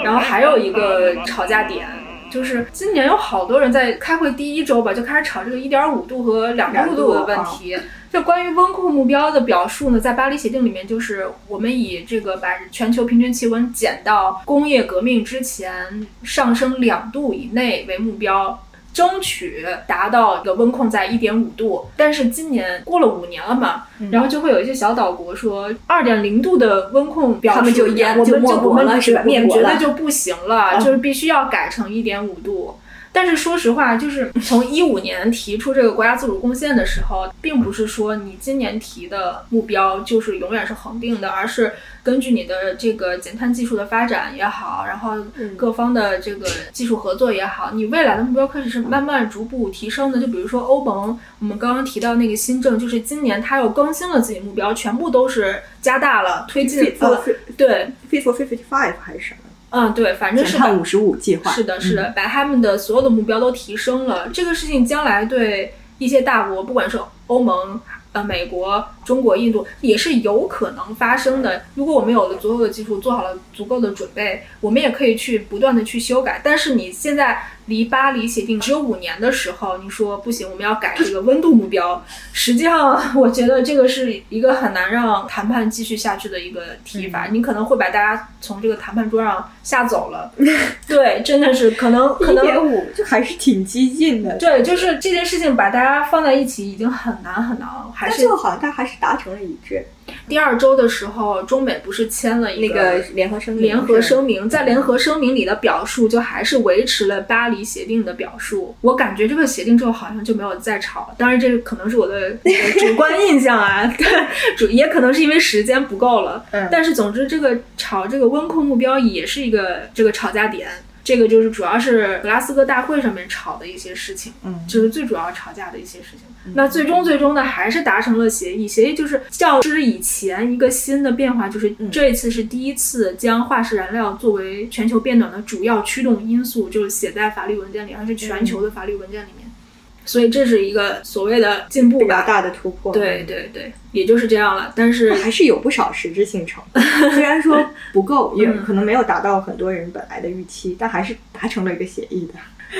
然后还有一个吵架点，就是今年有好多人在开会第一周吧，就开始吵这个一点五度和两度度的问题。就关于温控目标的表述呢，在巴黎协定里面，就是我们以这个把全球平均气温减到工业革命之前上升两度以内为目标。争取达到一个温控在一点五度，但是今年过了五年了嘛，然后就会有一些小岛国说二点零度的温控他们就淹我们就没国我们了是吧我们觉得就不行了，就是必须要改成一点五度。但是说实话，就是从一五年提出这个国家自主贡献的时候，并不是说你今年提的目标就是永远是恒定的，而是根据你的这个减碳技术的发展也好，然后各方的这个技术合作也好，你未来的目标开始是慢慢逐步提升的。就比如说欧盟，我们刚刚提到那个新政，就是今年它又更新了自己目标，全部都是加大了推进。For 对，Fit for Fifty Five 还是什么？嗯，对，反正是把五十五计划。是的，是的，把他们的所有的目标都提升了。这个事情将来对一些大国，不管是欧盟、呃美国、中国、印度，也是有可能发生的。如果我们有了足够的技术，做好了足够的准备，我们也可以去不断的去修改。但是你现在离巴黎协定只有五年的时候，你说不行，我们要改这个 温度目标。实际上，我觉得这个是一个很难让谈判继续下去的一个提法，你可能会把大家从这个谈判桌上吓走了。对，真的是可能可一能点五就还是挺激进的。对，就是这件事情把大家放在一起已经很难很难了，还是但最后好像他还是达成了一致，第二周的时候，中美不是签了一那个联合声明，联合声明，在联合声明里的表述就还是维持了巴黎协定的表述。我感觉这个协定之后好像就没有再吵，当然这可能是我的 主观印象啊，对，主也可能是因为时间不够了。嗯但是总之，这个吵这个温控目标也是一个这个吵架点。这个就是主要是格拉斯哥大会上面吵的一些事情，嗯就是最主要吵架的一些事情。那最终最终呢，还是达成了协议。协议就是较之以前一个新的变化，就是这一次是第一次将化石燃料作为全球变暖的主要驱动因素，就是写在法律文件里，而是全球的法律文件里面。所以这是一个所谓的进步吧。比较大的突破。对对对，也就是这样了。但是还是有不少实质性成分，虽然说不够，也可能没有达到很多人本来的预期，但还是达成了一个协议的。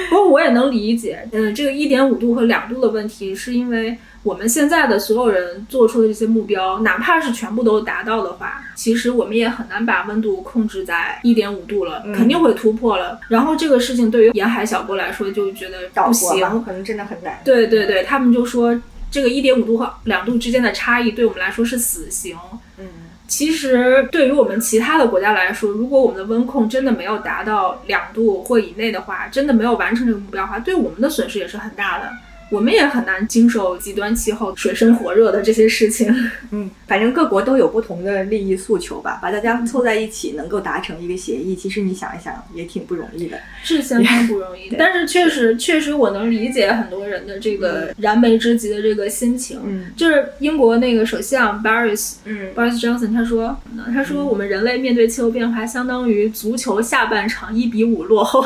不过我也能理解，嗯，这个一点五度和两度的问题，是因为我们现在的所有人做出的这些目标，哪怕是全部都达到的话，其实我们也很难把温度控制在一点五度了，肯定会突破了。然后这个事情对于沿海小国来说，就觉得不行，可能真的很难。对对对，他们就说这个一点五度和两度之间的差异，对我们来说是死刑。嗯，其实对于我们其他的国家来说，如果我们的温控真的没有达到两度或以内的话，真的没有完成这个目标的话，对我们的损失也是很大的。我们也很难经受极端气候、水深火热的这些事情。嗯，反正各国都有不同的利益诉求吧，把大家凑在一起，能够达成一个协议，其实你想一想也挺不容易的。是相当不容易，但是确实，确实我能理解很多人的这个燃眉之急的这个心情。嗯就是英国那个首相 Boris 嗯 Boris Johnson 他说，他说我们人类面对气候变化，相当于足球下半场一比五落后。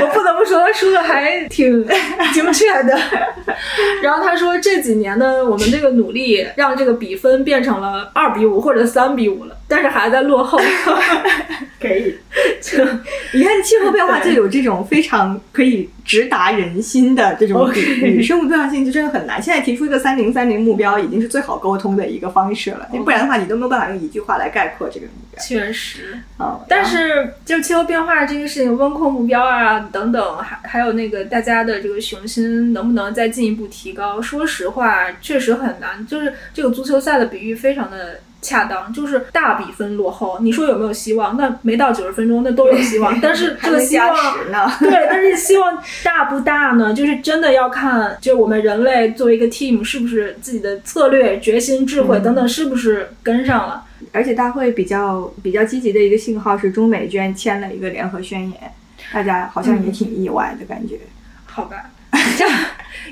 我不得不说，他说的还挺精确的。然后他说这几年呢，我们这个努力让这个比分变成了二比五或者三比五了，但是还在落后。可以。就你看气候变化就有这种非常可以直达人心的这种比喻，生物多样性就真的很难。现在提出一个三零三零目标，已经是最好沟通的一个方式了，不然的话你都没有办法用一句话来概括这个目标。确实，啊、但是就气候变化这个事情，温控目标啊等等，还还有那个大家的这个雄心能不能再进一步提高？说实话，确实很难。就是这个足球赛的比喻非常的恰当，就是大比分落后，你说有没有希望？那没到九十分钟，那都有希望。但是这个希望 对，但是希望大不大呢？就是真的要看，就是我们人类作为一个 team，是不是自己的策略、决心、智慧等等，是不是跟上了？而且大会比较比较积极的一个信号是中美居然签了一个联合宣言，大家好像也挺意外的感觉。好吧，这样，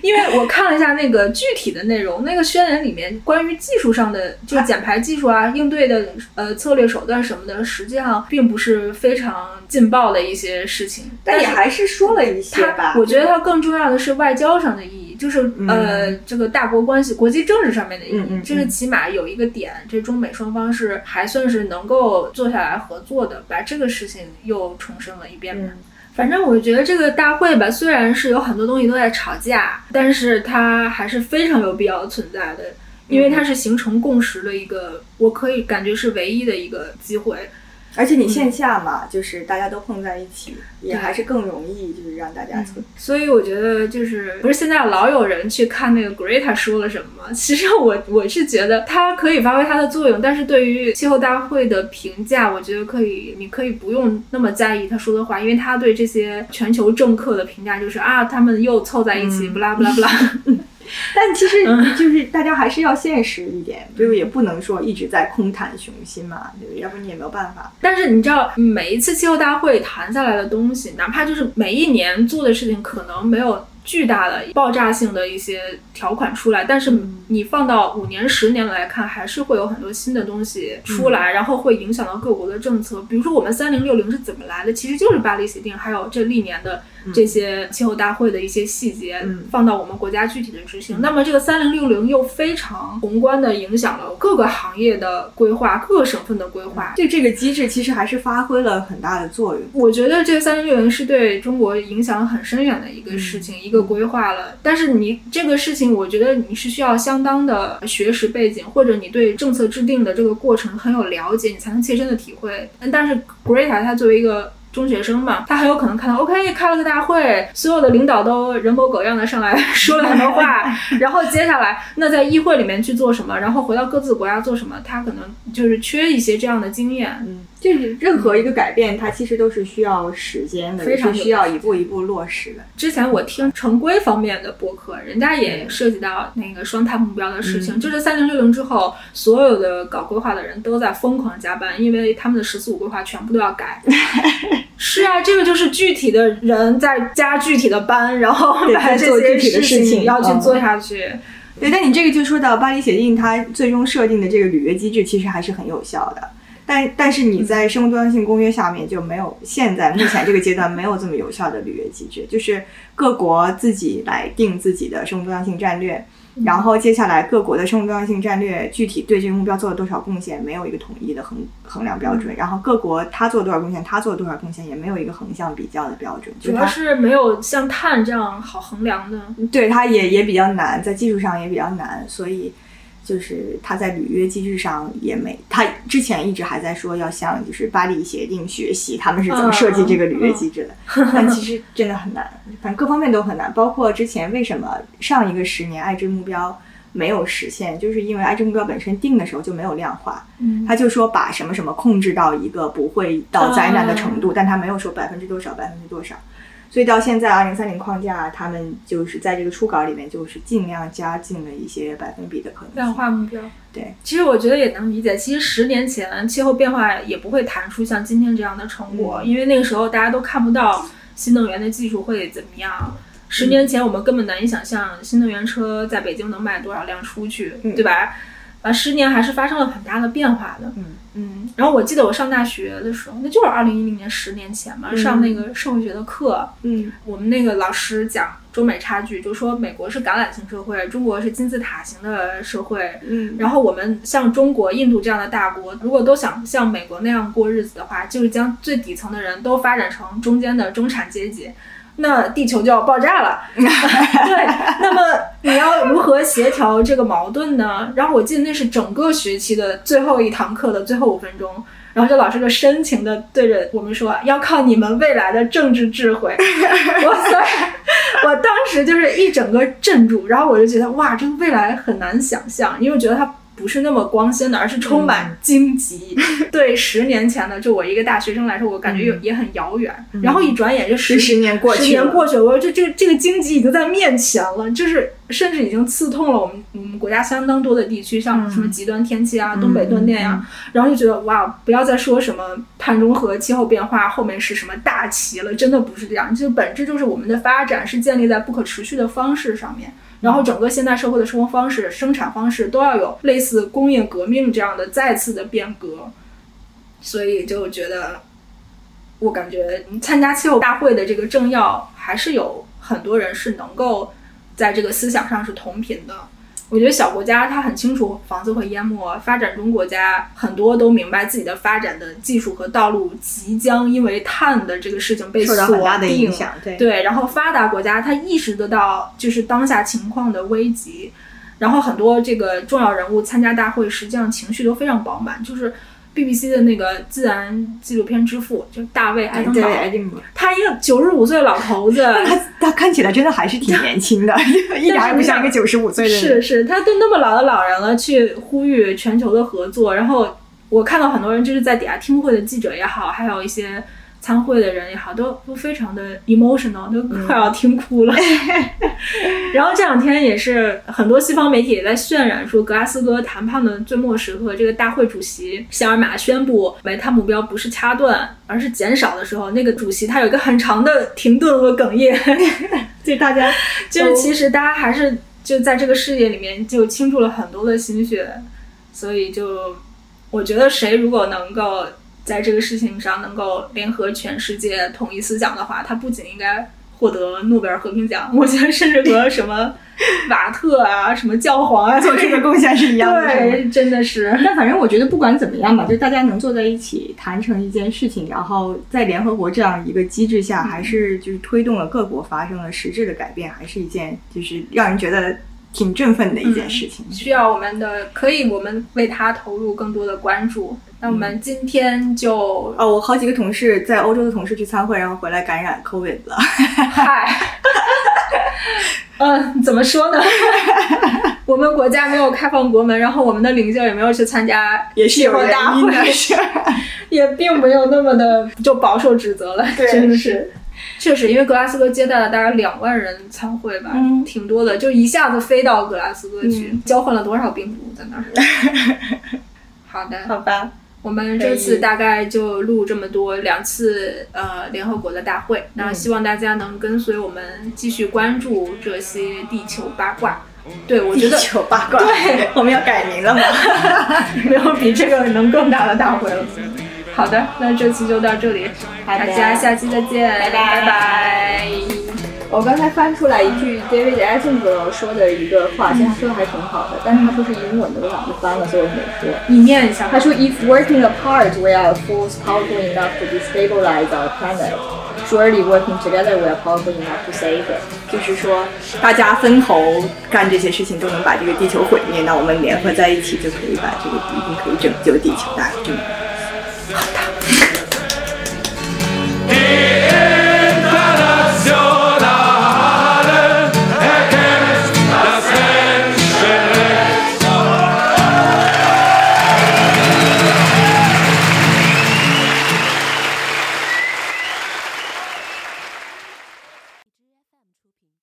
因为我看了一下那个具体的内容，那个宣言里面关于技术上的，就是减排技术啊、应对的呃策略手段什么的，实际上并不是非常劲爆的一些事情，但也还是说了一些吧，。我觉得它更重要的是外交上的意义，就是、呃这个大国关系、国际政治上面的意义，嗯嗯嗯就是起码有一个点，这中美双方是还算是能够坐下来合作的，把这个事情又重申了一遍反正我觉得这个大会吧，虽然是有很多东西都在吵架，但是它还是非常有必要存在的，因为它是形成共识的一个，我可以感觉是唯一的一个机会。而且你线下嘛，就是大家都碰在一起，也还是更容易，就是让大家存。所以我觉得就是不是现在老有人去看那个 Greta 说了什么吗？其实我我是觉得它可以发挥它的作用，但是对于气候大会的评价，我觉得可以，你可以不用那么在意他说的话，因为他对这些全球政客的评价就是啊，他们又凑在一起，不啦不啦不啦。但其实就是大家还是要现实一点，就是也不能说一直在空谈雄心嘛，对不对？要不然你也没有办法。但是你知道，每一次气候大会谈下来的东西，哪怕就是每一年做的事情，可能没有巨大的爆炸性的一些条款出来，但是你放到五年、十年来看，还是会有很多新的东西出来，然后会影响到各国的政策。比如说，我们三零六零是怎么来的？其实就是巴黎协定，还有这历年的这些气候大会的一些细节，嗯放到我们国家具体的执行。那么这个三零六零又非常宏观的影响了各个行业的规划、各个省份的规划。对这个机制其实还是发挥了很大的作用。我觉得这个三零六零是对中国影响很深远的一个事情，一个规划了。但是你这个事情，我觉得你是需要相当的学识背景，或者你对政策制定的这个过程很有了解，你才能切身的体会。但是 Greta 它作为一个中学生嘛，他很有可能看到，OK，开了个大会，所有的领导都人模狗样的上来 说了很多话，然后接下来那在议会里面去做什么，然后回到各自国家做什么，他可能就是缺一些这样的经验。嗯，就是任何一个改变，它其实都是需要时间的，非常是需要一步一步落实的。之前我听城规方面的播客，人家也涉及到那个双碳目标的事情。嗯就是三零六零之后，所有的搞规划的人都在疯狂加班，因为他们的“十四五”规划全部都要改。是啊，这个就是具体的人在加具体的班，然后对把这在做些具体的事情嗯要去做下去。对，但你这个就说到巴黎协定，它最终设定的这个履约机制其实还是很有效的。但但是你在生物多样性公约下面就没有，现在目前这个阶段没有这么有效的履约机制，就是各国自己来定自己的生物多样性战略，然后接下来各国的生物多样性战略具体对这个目标做了多少贡献，没有一个统一的衡衡量标准，然后各国他做多少贡献，他做多少贡献，也没有一个横向比较的标准，主要是没有像碳这样好衡量的。对它也也比较难，在技术上也比较难，所以就是他在履约机制上也没，他之前一直还在说要向就是巴黎协定学习，他们是怎么设计这个履约机制的，但其实真的很难，反正各方面都很难，包括之前为什么上一个十年爱之目标。没有实现，就是因为爱之目标本身定的时候就没有量化，嗯他就说把什么什么控制到一个不会到灾难的程度，但他没有说百分之多少，百分之多少。所以到现在二零三零框架，他们就是在这个初稿里面，就是尽量加进了一些百分比的可能量。化目标。对，其实我觉得也能理解。其实十年前气候变化也不会谈出像今天这样的成果，嗯因为那个时候大家都看不到新能源的技术会怎么样。十年前我们根本难以想象新能源车在北京能卖多少辆出去，嗯对吧？啊，十年还是发生了很大的变化的。嗯嗯，然后我记得我上大学的时候，那就是二零一零年，十年前嘛，嗯上那个社会学的课，嗯我们那个老师讲中美差距，就说美国是橄榄型社会，中国是金字塔型的社会。嗯，然后我们像中国、印度这样的大国，如果都想像美国那样过日子的话，就是将最底层的人都发展成中间的中产阶级，那地球就要爆炸了。对，那么你要如何协调这个矛盾呢？然后我记得那是整个学期的最后一堂课的最后五分钟。然后这老师就深情的对着我们说：“要靠你们未来的政治智慧。”哇塞！我当时就是一整个镇住，然后我就觉得哇，这个未来很难想象，因为我觉得它不是那么光鲜的，而是充满荆棘。对十年前的就我一个大学生来说，我感觉也也很遥远。然后一转眼就十十年过去十年过去了，我说这这个这个荆棘已经在面前了，就是甚至已经刺痛了我们我们国家相当多的地区，像什么极端天气啊、东北断电呀、然后就觉得哇，不要再说什么碳中和、气候变化后面是什么大旗了，真的不是这样，就本质就是我们的发展是建立在不可持续的方式上面。然后整个现代社会的生活方式、生产方式都要有类似工业革命这样的再次的变革，所以就觉得，我感觉参加气候大会的这个政要还是有很多人是能够在这个思想上是同频的。我觉得小国家他很清楚房子会淹没，发展中国家很多都明白自己的发展的技术和道路即将因为碳的这个事情被受到锁定。响。对，对，然后发达国家他意识得到就是当下情况的危急，然后很多这个重要人物参加大会，实际上情绪都非常饱满。就是 BBC 的那个自然纪录片之父，就是大卫艾登堡，他一个九十五岁的老头子，他他看起来真的还是挺年轻的，一点儿也不像一个九十五岁的人。是是，他都那么老的老人了，去呼吁全球的合作。然后我看到很多人就是在底下听会的记者也好，还有一些参会的人也好，都都非常的 emotional，都快要听哭了。然后这两天也是很多西方媒体也在渲染说，格拉斯哥谈判的最末时刻，这个大会主席希尔马宣布煤炭目标不是掐断，而是减少的时候，那个主席他有一个很长的停顿和哽咽。就大家就是其实大家还是就在这个事业里面就倾注了很多的心血，所以就我觉得谁如果能够在这个事情上能够联合全世界统一思想的话，他不仅应该获得诺贝尔和平奖。我觉得甚至和什么瓦特啊、什么教皇啊做这个贡献是一样的。对，真的是。但反正我觉得不管怎么样吧，就大家能坐在一起谈成一件事情，然后在联合国这样一个机制下，还是就是推动了各国发生了实质的改变，还是一件就是让人觉得挺振奋的一件事情。需要我们的，可以我们为他投入更多的关注。那我们今天就哦，我好几个同事在欧洲的同事去参会，然后回来感染 COVID 了。嗨，嗯，怎么说呢？我们国家没有开放国门，然后我们的领袖也没有去参加也是有原因的，是。也并没有那么的就饱受指责了，真的是。确实，因为格拉斯哥接待了大概两万人参会吧，嗯挺多的，就一下子飞到格拉斯哥去，交换了多少病毒在那儿。好的，好吧，我们这次大概就录这么多，两次呃联合国的大会，然后希望大家能跟随我们继续关注这些地球八卦。对，我觉得地球八卦，对，我们要改名了吗？没有比这个能更大的大会了。好的，那这期就到这里，大家下期再见，拜拜拜拜。我刚才翻出来一句 David Attenborough 说的一个话，其实他说的还挺好的，但是他说是英文的，我懒得翻了，所以我没说。你念一下。他说，If working apart we are force powerful enough to destabilize our planet, surely working together we are powerful enough to save it。就是说，大家分头干这些事情都能把这个地球毁灭，那我们联合在一起就可以把这个一定可以拯救地球，大概是这么